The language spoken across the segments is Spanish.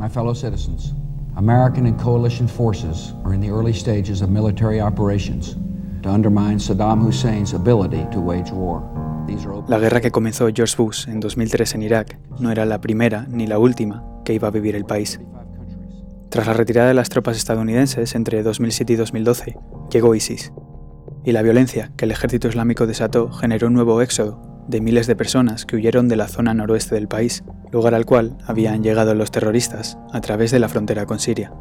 My fellow citizens, American and coalition forces are in the early stages of military operations to undermine Saddam Hussein's ability to wage war. La guerra que comenzó George Bush en 2003 en Irak no era la primera ni la última que iba a vivir el país. Tras la retirada de las tropas estadounidenses entre 2007 y 2012, llegó ISIS, y la violencia que el ejército islámico desató generó un nuevo éxodo de miles de personas que huyeron de la zona noroeste del país, lugar al cual habían llegado los terroristas a través de la frontera con Siria.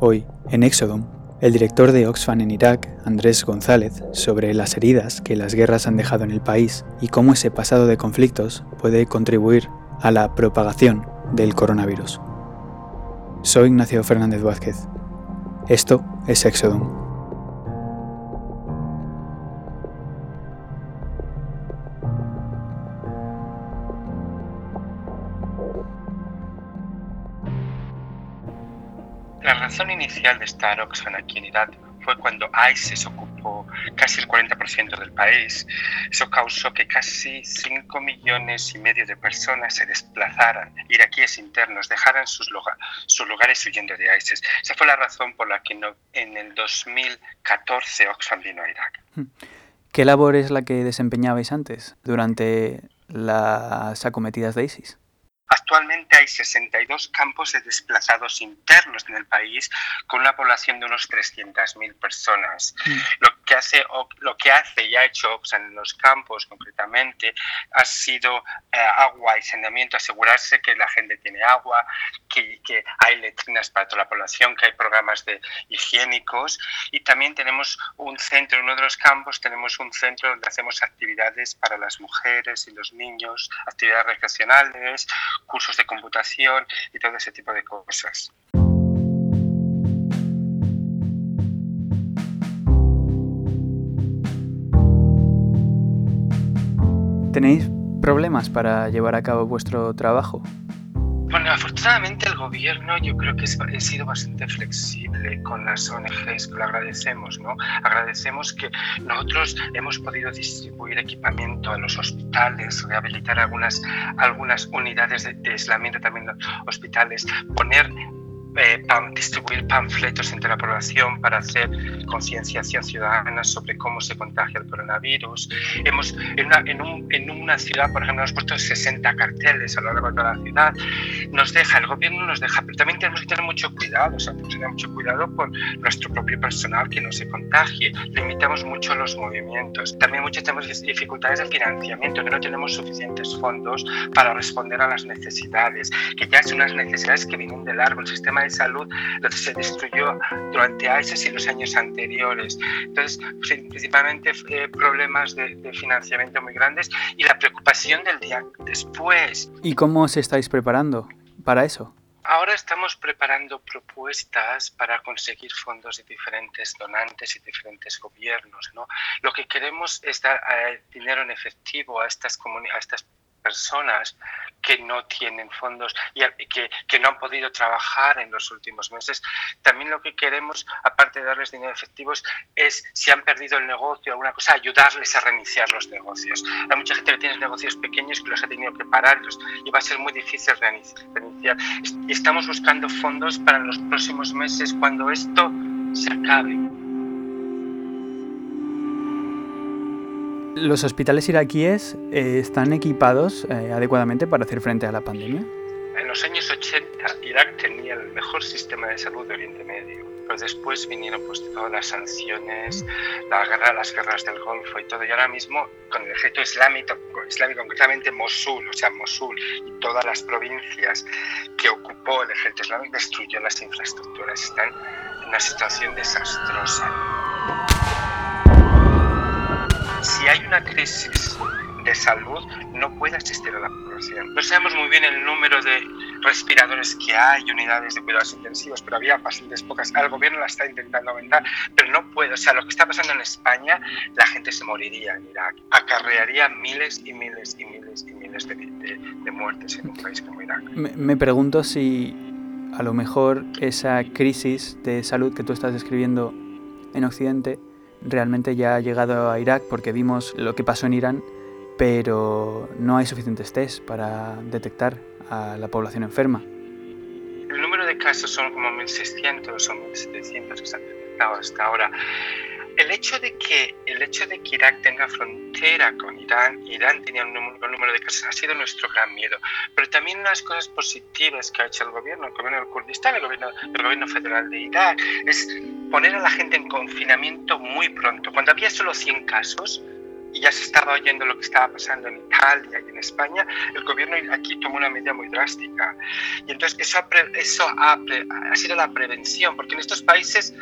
Hoy, en Éxodo, el director de Oxfam en Irak, Andrés González, sobre las heridas que las guerras han dejado en el país y cómo ese pasado de conflictos puede contribuir a la propagación del coronavirus. Soy Ignacio Fernández Vázquez. Esto es Éxodo. Inicial de en Irak fue cuando ISIS ocupó casi el 40% del país. Eso causó que casi 5 millones y medio de personas se desplazaran, iraquíes internos, dejaran sus, lugares huyendo de ISIS. Esa fue la razón por la que en el 2014 Oxfam vino a Irak. ¿Qué labor es la que desempeñabais antes, durante las acometidas de ISIS? Actualmente hay 62 campos de desplazados internos en el país con una población de unos 300.000 personas. Mm. Lo, que hace, lo que hace y ha hecho Oxfam en los campos concretamente ha sido eh, agua y saneamiento, asegurarse que la gente tiene agua, que, que, hay letrinas para toda la población, que hay programas de higiénicos y también tenemos un centro, en uno de los campos tenemos un centro donde hacemos actividades para las mujeres y los niños, actividades recreacionales, cursos de computación y todo ese tipo de cosas. ¿Tenéis problemas para llevar a cabo vuestro trabajo? Bueno, afortunadamente el gobierno yo creo que ha sido bastante flexible con las ONGs, lo agradecemos, ¿no? Agradecemos que nosotros hemos podido distribuir equipamiento a los hospitales, rehabilitar algunas, algunas unidades de, de aislamiento también los hospitales, poner eh, distribuir panfletos entre la población para hacer concienciación ciudadana sobre cómo se contagia el coronavirus. Hemos, en, una, en, una ciudad, por ejemplo, hemos puesto 60 carteles a lo largo de toda la ciudad. Nos deja, el gobierno nos deja, pero también tenemos que tener mucho cuidado, o sea, tenemos que tener mucho cuidado por nuestro propio personal que no se contagie. Limitamos mucho los movimientos. También muchas tenemos dificultades de financiamiento, que no tenemos suficientes fondos para responder a las necesidades, que ya son unas necesidades que vienen de largo. El sistema de salud lo que se destruyó durante ISIS y los años anteriores. Entonces, principalmente eh, problemas de, de, financiamiento muy grandes y la preocupación del día después. ¿Y cómo os estáis preparando para eso? Ahora estamos preparando propuestas para conseguir fondos de diferentes donantes y diferentes gobiernos. ¿no? Lo que queremos es dar eh, dinero en efectivo a estas, a estas personas que no tienen fondos y que, que, no han podido trabajar en los últimos meses. También lo que queremos, aparte de darles dinero efectivos, es si han perdido el negocio alguna cosa, ayudarles a reiniciar los negocios. Hay mucha gente que tiene negocios pequeños que los ha tenido que parar y va a ser muy difícil reiniciar. Estamos buscando fondos para los próximos meses cuando esto se acabe. ¿Los hospitales iraquíes eh, están equipados eh, adecuadamente para hacer frente a la pandemia? En los años 80 Irak tenía el mejor sistema de salud de Oriente Medio, pero después vinieron pues todas las sanciones, la guerra, las guerras del Golfo y todo, y ahora mismo con el ejército islámico, islámico concretamente Mosul, o sea Mosul y todas las provincias que ocupó el ejército islámico destruyó las infraestructuras, están en una situación desastrosa si hay una crisis de salud, no puede asistir a la población. No sabemos muy bien el número de respiradores que hay, unidades de cuidados intensivos, pero había bastantes pocas. El gobierno la está intentando aumentar, pero no puede. O sea, lo que está pasando en España, la gente se moriría en Irak. Acarrearía miles y miles y miles y miles de, de, muertes en un país como Irak. Me, me pregunto si a lo mejor esa crisis de salud que tú estás describiendo en Occidente realmente ya ha llegado a Irak porque vimos lo que pasó en Irán pero no hay suficientes test para detectar a la población enferma. El número de casos son como 1.600 o 1.700 que se han detectado hasta ahora el hecho de que el hecho de que Irak tenga frontera con Irán, Irán tenía un número de casos, ha sido nuestro gran miedo. Pero también unas cosas positivas que ha hecho el gobierno, el gobierno del Kurdistán, el gobierno, el gobierno federal de Irak, es poner a la gente en confinamiento muy pronto. Cuando había solo 100 casos, y ya se estaba oyendo lo que estaba pasando en Italia y en España, el gobierno aquí tomó una medida muy drástica. Y entonces eso, eso ha, ha sido la prevención, porque en estos países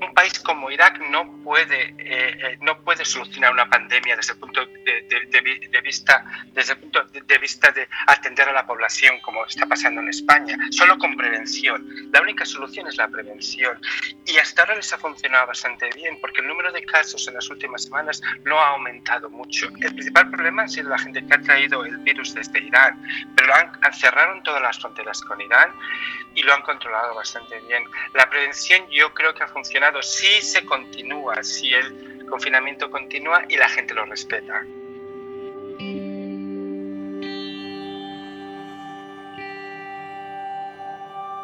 un país como Irak no puede, eh, eh, no puede solucionar una pandemia desde el punto de, vista, desde el punto de, vista de atender a la población como está pasando en España, solo con prevención. La única solución es la prevención. Y hasta ahora les ha funcionado bastante bien porque el número de casos en las últimas semanas no ha aumentado mucho. El principal problema ha sido la gente que ha traído el virus desde Irán, pero han, cerraron todas las fronteras con Irán y lo han controlado bastante bien. La prevención yo creo que ha funcionado si se continúa, si el confinamiento continúa y la gente lo respeta.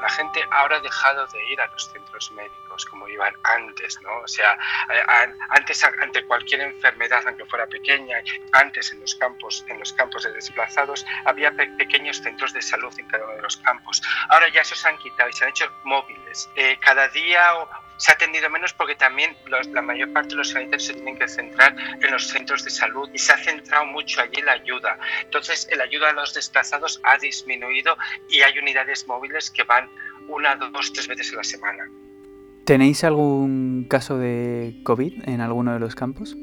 la gente ahora ha dejado de ir a los centros médicos como iban antes, ¿no? O sea, eh, antes ante cualquier enfermedad, aunque fuera pequeña, antes en los campos, en los campos de desplazados había pequeños centros de salud en cada uno de los campos. Ahora ya se han quitado y se han hecho móviles. Eh, cada día se ha atendido menos porque también la mayor parte de los sanitarios se tienen que centrar en los centros de salud y se ha centrado mucho allí la ayuda. Entonces, la ayuda a los desplazados ha disminuido y hay unidades móviles que van una, dos, tres veces a la semana. ¿Tenéis algún caso de COVID en alguno de los campos?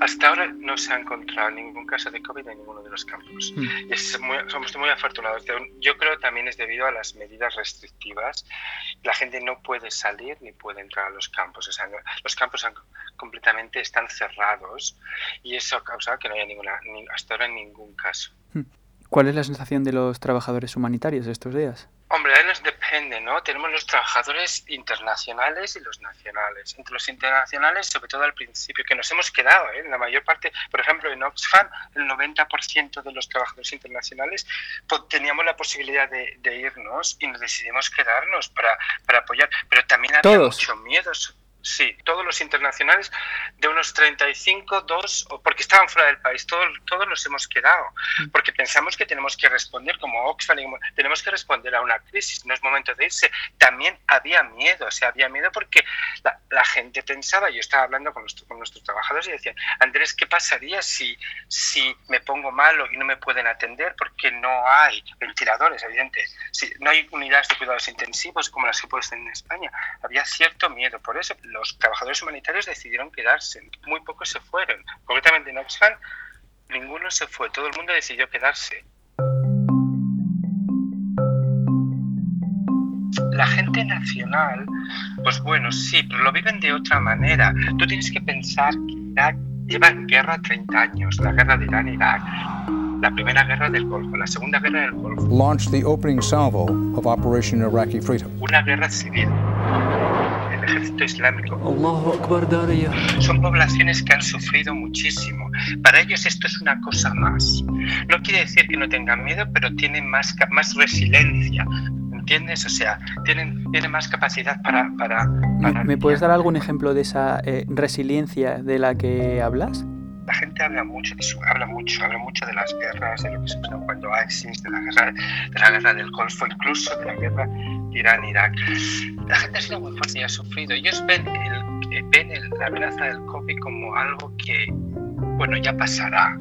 Hasta ahora no se ha encontrado ningún caso de COVID en ninguno de los campos. Mm. somos muy afortunados. Yo creo que también es debido a las medidas restrictivas. La gente no puede salir ni puede entrar a los campos. los campos completamente están cerrados y eso ha causado que no haya ninguna, hasta ahora ningún caso. Mm. ¿Cuál es la sensación de los trabajadores humanitarios estos días? Hombre, nos depende, ¿no? Tenemos los trabajadores internacionales y los nacionales. Entre los internacionales, sobre todo al principio, que nos hemos quedado, ¿eh? En la mayor parte, por ejemplo, en Oxfam, el 90% de los trabajadores internacionales pues, teníamos la posibilidad de, irnos y nos decidimos quedarnos para, para apoyar. Pero también había mucho miedo Sí, todos los internacionales de unos 35, dos, porque estaban fuera del país, todos, todos nos hemos quedado, mm. porque pensamos que tenemos que responder como Oxfam, tenemos que responder a una crisis, no es momento de irse. También había miedo, o sea, había miedo porque la, gente pensaba, yo estaba hablando con, con nuestros trabajadores y decían, Andrés, ¿qué pasaría si, si me pongo malo y no me pueden atender? Porque no hay ventiladores, evidente, si no hay unidades de cuidados intensivos como las que pueden en España. Había cierto miedo, por eso los trabajadores humanitarios decidieron quedarse. Muy pocos se fueron. Concretamente en Oxfam, ninguno se fue. Todo el mundo decidió quedarse. La gente nacional, pues bueno, sí, pero lo viven de otra manera. Tú tienes que pensar que Irak lleva en guerra 30 años, la guerra de Irán-Irak la primera guerra del Golfo, la segunda guerra del Golfo. Launched the opening salvo of Operation Iraqi Freedom. Una guerra civil ejército islámico. Son poblaciones que han sufrido muchísimo. Para ellos esto es una cosa más. No quiere decir que no tengan miedo, pero tienen más, más resiliencia. ¿Entiendes? O sea, tienen, tienen más capacidad para... para, ¿Me puedes dar algún ejemplo de esa eh, resiliencia de la que hablas? la gente habla mucho de su, habla mucho, habla mucho de las guerras, de lo que se pasó cuando ISIS, de la guerra, de la guerra del Golfo, incluso de la guerra Irán-Irak. La gente ha sido muy fuerte y ha sufrido. Ellos ven, el, eh, ven la amenaza del COVID como algo que, bueno, ya pasará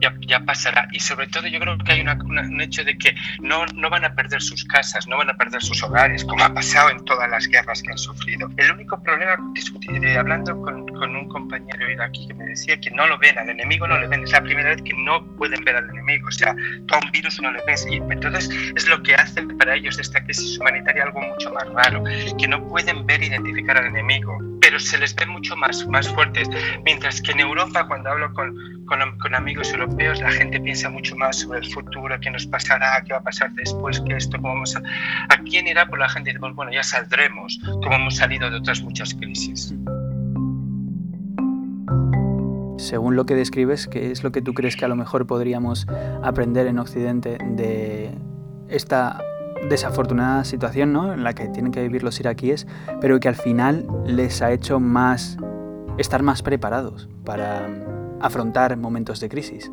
ya, pasará. Y sobre todo yo creo que hay un hecho de que no, no van a perder sus casas, no van a perder sus hogares, como ha pasado en todas las guerras que han sufrido. El único problema, discutir, eh, hablando con, un compañero aquí que me decía que no lo ven, al enemigo no le ven, es la primera vez que no pueden ver al enemigo, o sea, todo un virus no le ves. Y entonces es lo que hace para ellos esta crisis humanitaria algo mucho más raro, que no pueden ver identificar al enemigo, pero se les ve mucho más, más fuertes. Mientras que en Europa, cuando hablo con, con, amigos europeos, la gente piensa mucho más sobre el futuro, qué nos pasará, qué va a pasar después, qué esto, cómo vamos a... Aquí en Irak, pues la gente dice, bueno, ya saldremos, como hemos salido de otras muchas crisis. según lo que describes, ¿qué es lo que tú crees que a lo mejor podríamos aprender en Occidente de esta desafortunada situación ¿no? en la que tienen que vivir los iraquíes, pero que al final les ha hecho más estar más preparados para afrontar momentos de crisis?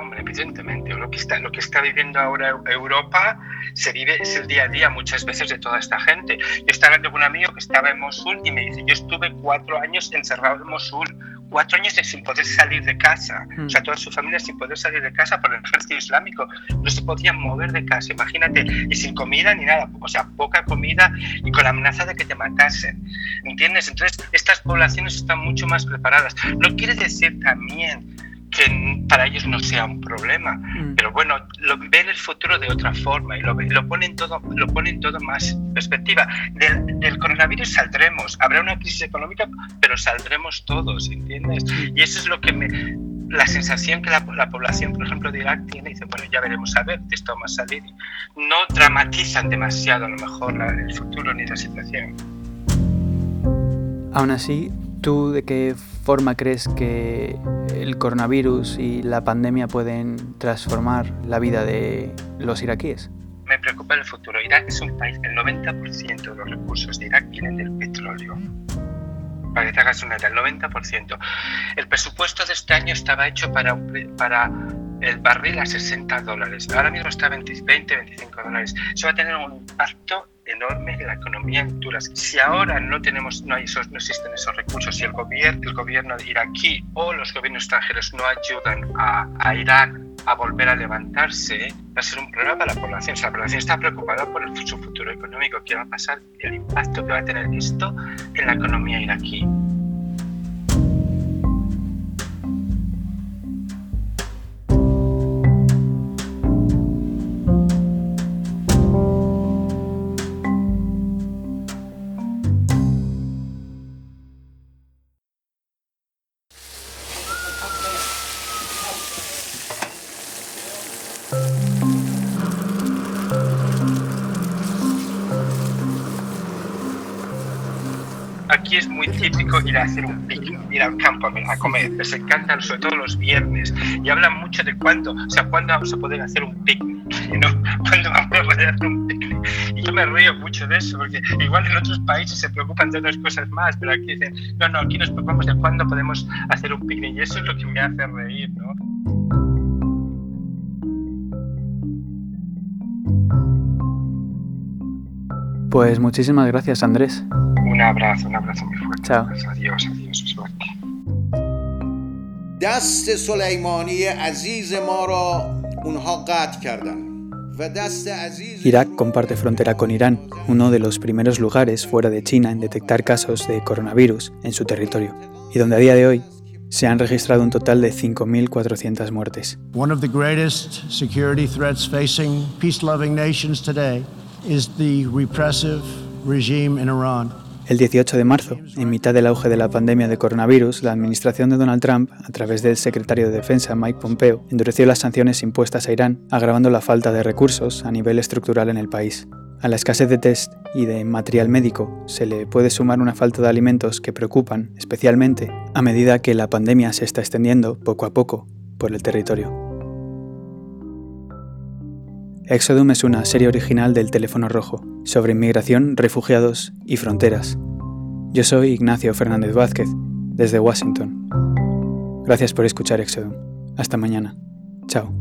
Hombre, evidentemente, lo que está, lo que está viviendo ahora Europa se vive, es el día a día muchas veces de toda esta gente. Yo estaba hablando con un amigo que estaba en Mosul y me dice, yo estuve cuatro años encerrado en Mosul, cuatro años sin poder salir de casa, o sea, mm. toda su familia sin poder salir de casa por el ejército islámico, no se podían mover de casa, imagínate, y sin comida ni nada, o sea, poca comida y con la amenaza de que te matasen, ¿entiendes? Entonces, estas poblaciones están mucho más preparadas. No quiere decir también que para ellos no sea un problema, mm. pero bueno, lo, ven el futuro de otra forma y lo, lo, ponen todo lo ponen todo más perspectiva. Del, del, coronavirus saldremos, habrá una crisis económica, pero saldremos todos, ¿entiendes? Y eso es lo que me, la sensación que la, la, población, por ejemplo, de Irak tiene, dice, bueno, ya veremos a ver, esto va a salir. No dramatizan demasiado a lo mejor el futuro ni la situación. Aún así, ¿tú de qué forma crees que el coronavirus y la pandemia pueden transformar la vida de los iraquíes? Me preocupa el futuro. Irak es un país, el 90% de los recursos de Irak vienen del petróleo. Para que te hagas una idea, el 90%. El presupuesto de este año estaba hecho para, para el barril a 60 dólares. Ahora mismo está a 20, 20, 25 dólares. Eso va a tener un impacto enorme en la economía en Honduras. Si ahora no tenemos, no, hay esos, no existen esos recursos, si el gobierno, el gobierno iraquí o los gobiernos extranjeros no ayudan a, Irak a volver a levantarse, va a ser un problema para la población. O la población está preocupada por el, su futuro económico. ¿Qué va a pasar? El impacto que va a tener esto en la economía iraquí. Aquí es muy típico ir a hacer un picnic, ir al campo a comer. Les encantan, sobre todo los viernes, y hablan mucho de cuándo, o sea, cuándo vamos a poder hacer un picnic, ¿no? ¿Cuándo vamos a poder hacer un picnic? Y yo me río mucho de eso, porque igual en otros países se preocupan de otras cosas más, pero aquí dicen, no, no, aquí nos preocupamos de cuándo podemos hacer un picnic, y eso es lo que me hace reír, ¿no? Pues muchísimas gracias, Andrés. Un abrazo, un abrazo muy fuerte. Chao. Adiós, adiós, suerte. دست سلیمانی عزیز ما را اونها قطع کردن Irak comparte frontera con Irán, uno de los primeros lugares fuera de China en detectar casos de coronavirus en su territorio, y donde a día de hoy se han registrado un total de 5.400 muertes. One of the greatest security threats facing peace-loving nations today is the repressive regime in Iran. El 18 de marzo, en mitad del auge de la pandemia de coronavirus, la administración de Donald Trump, a través del secretario de Defensa Mike Pompeo, endureció las sanciones impuestas a Irán, agravando la falta de recursos a nivel estructural en el país. A la escasez de test y de material médico se le puede sumar una falta de alimentos que preocupan especialmente a medida que la pandemia se está extendiendo poco a poco por el territorio. Exodum es una serie original del Teléfono Rojo, sobre inmigración, refugiados y fronteras. Yo soy Ignacio Fernández Vázquez, desde Washington. Gracias por escuchar Exodum. Hasta mañana. Chao.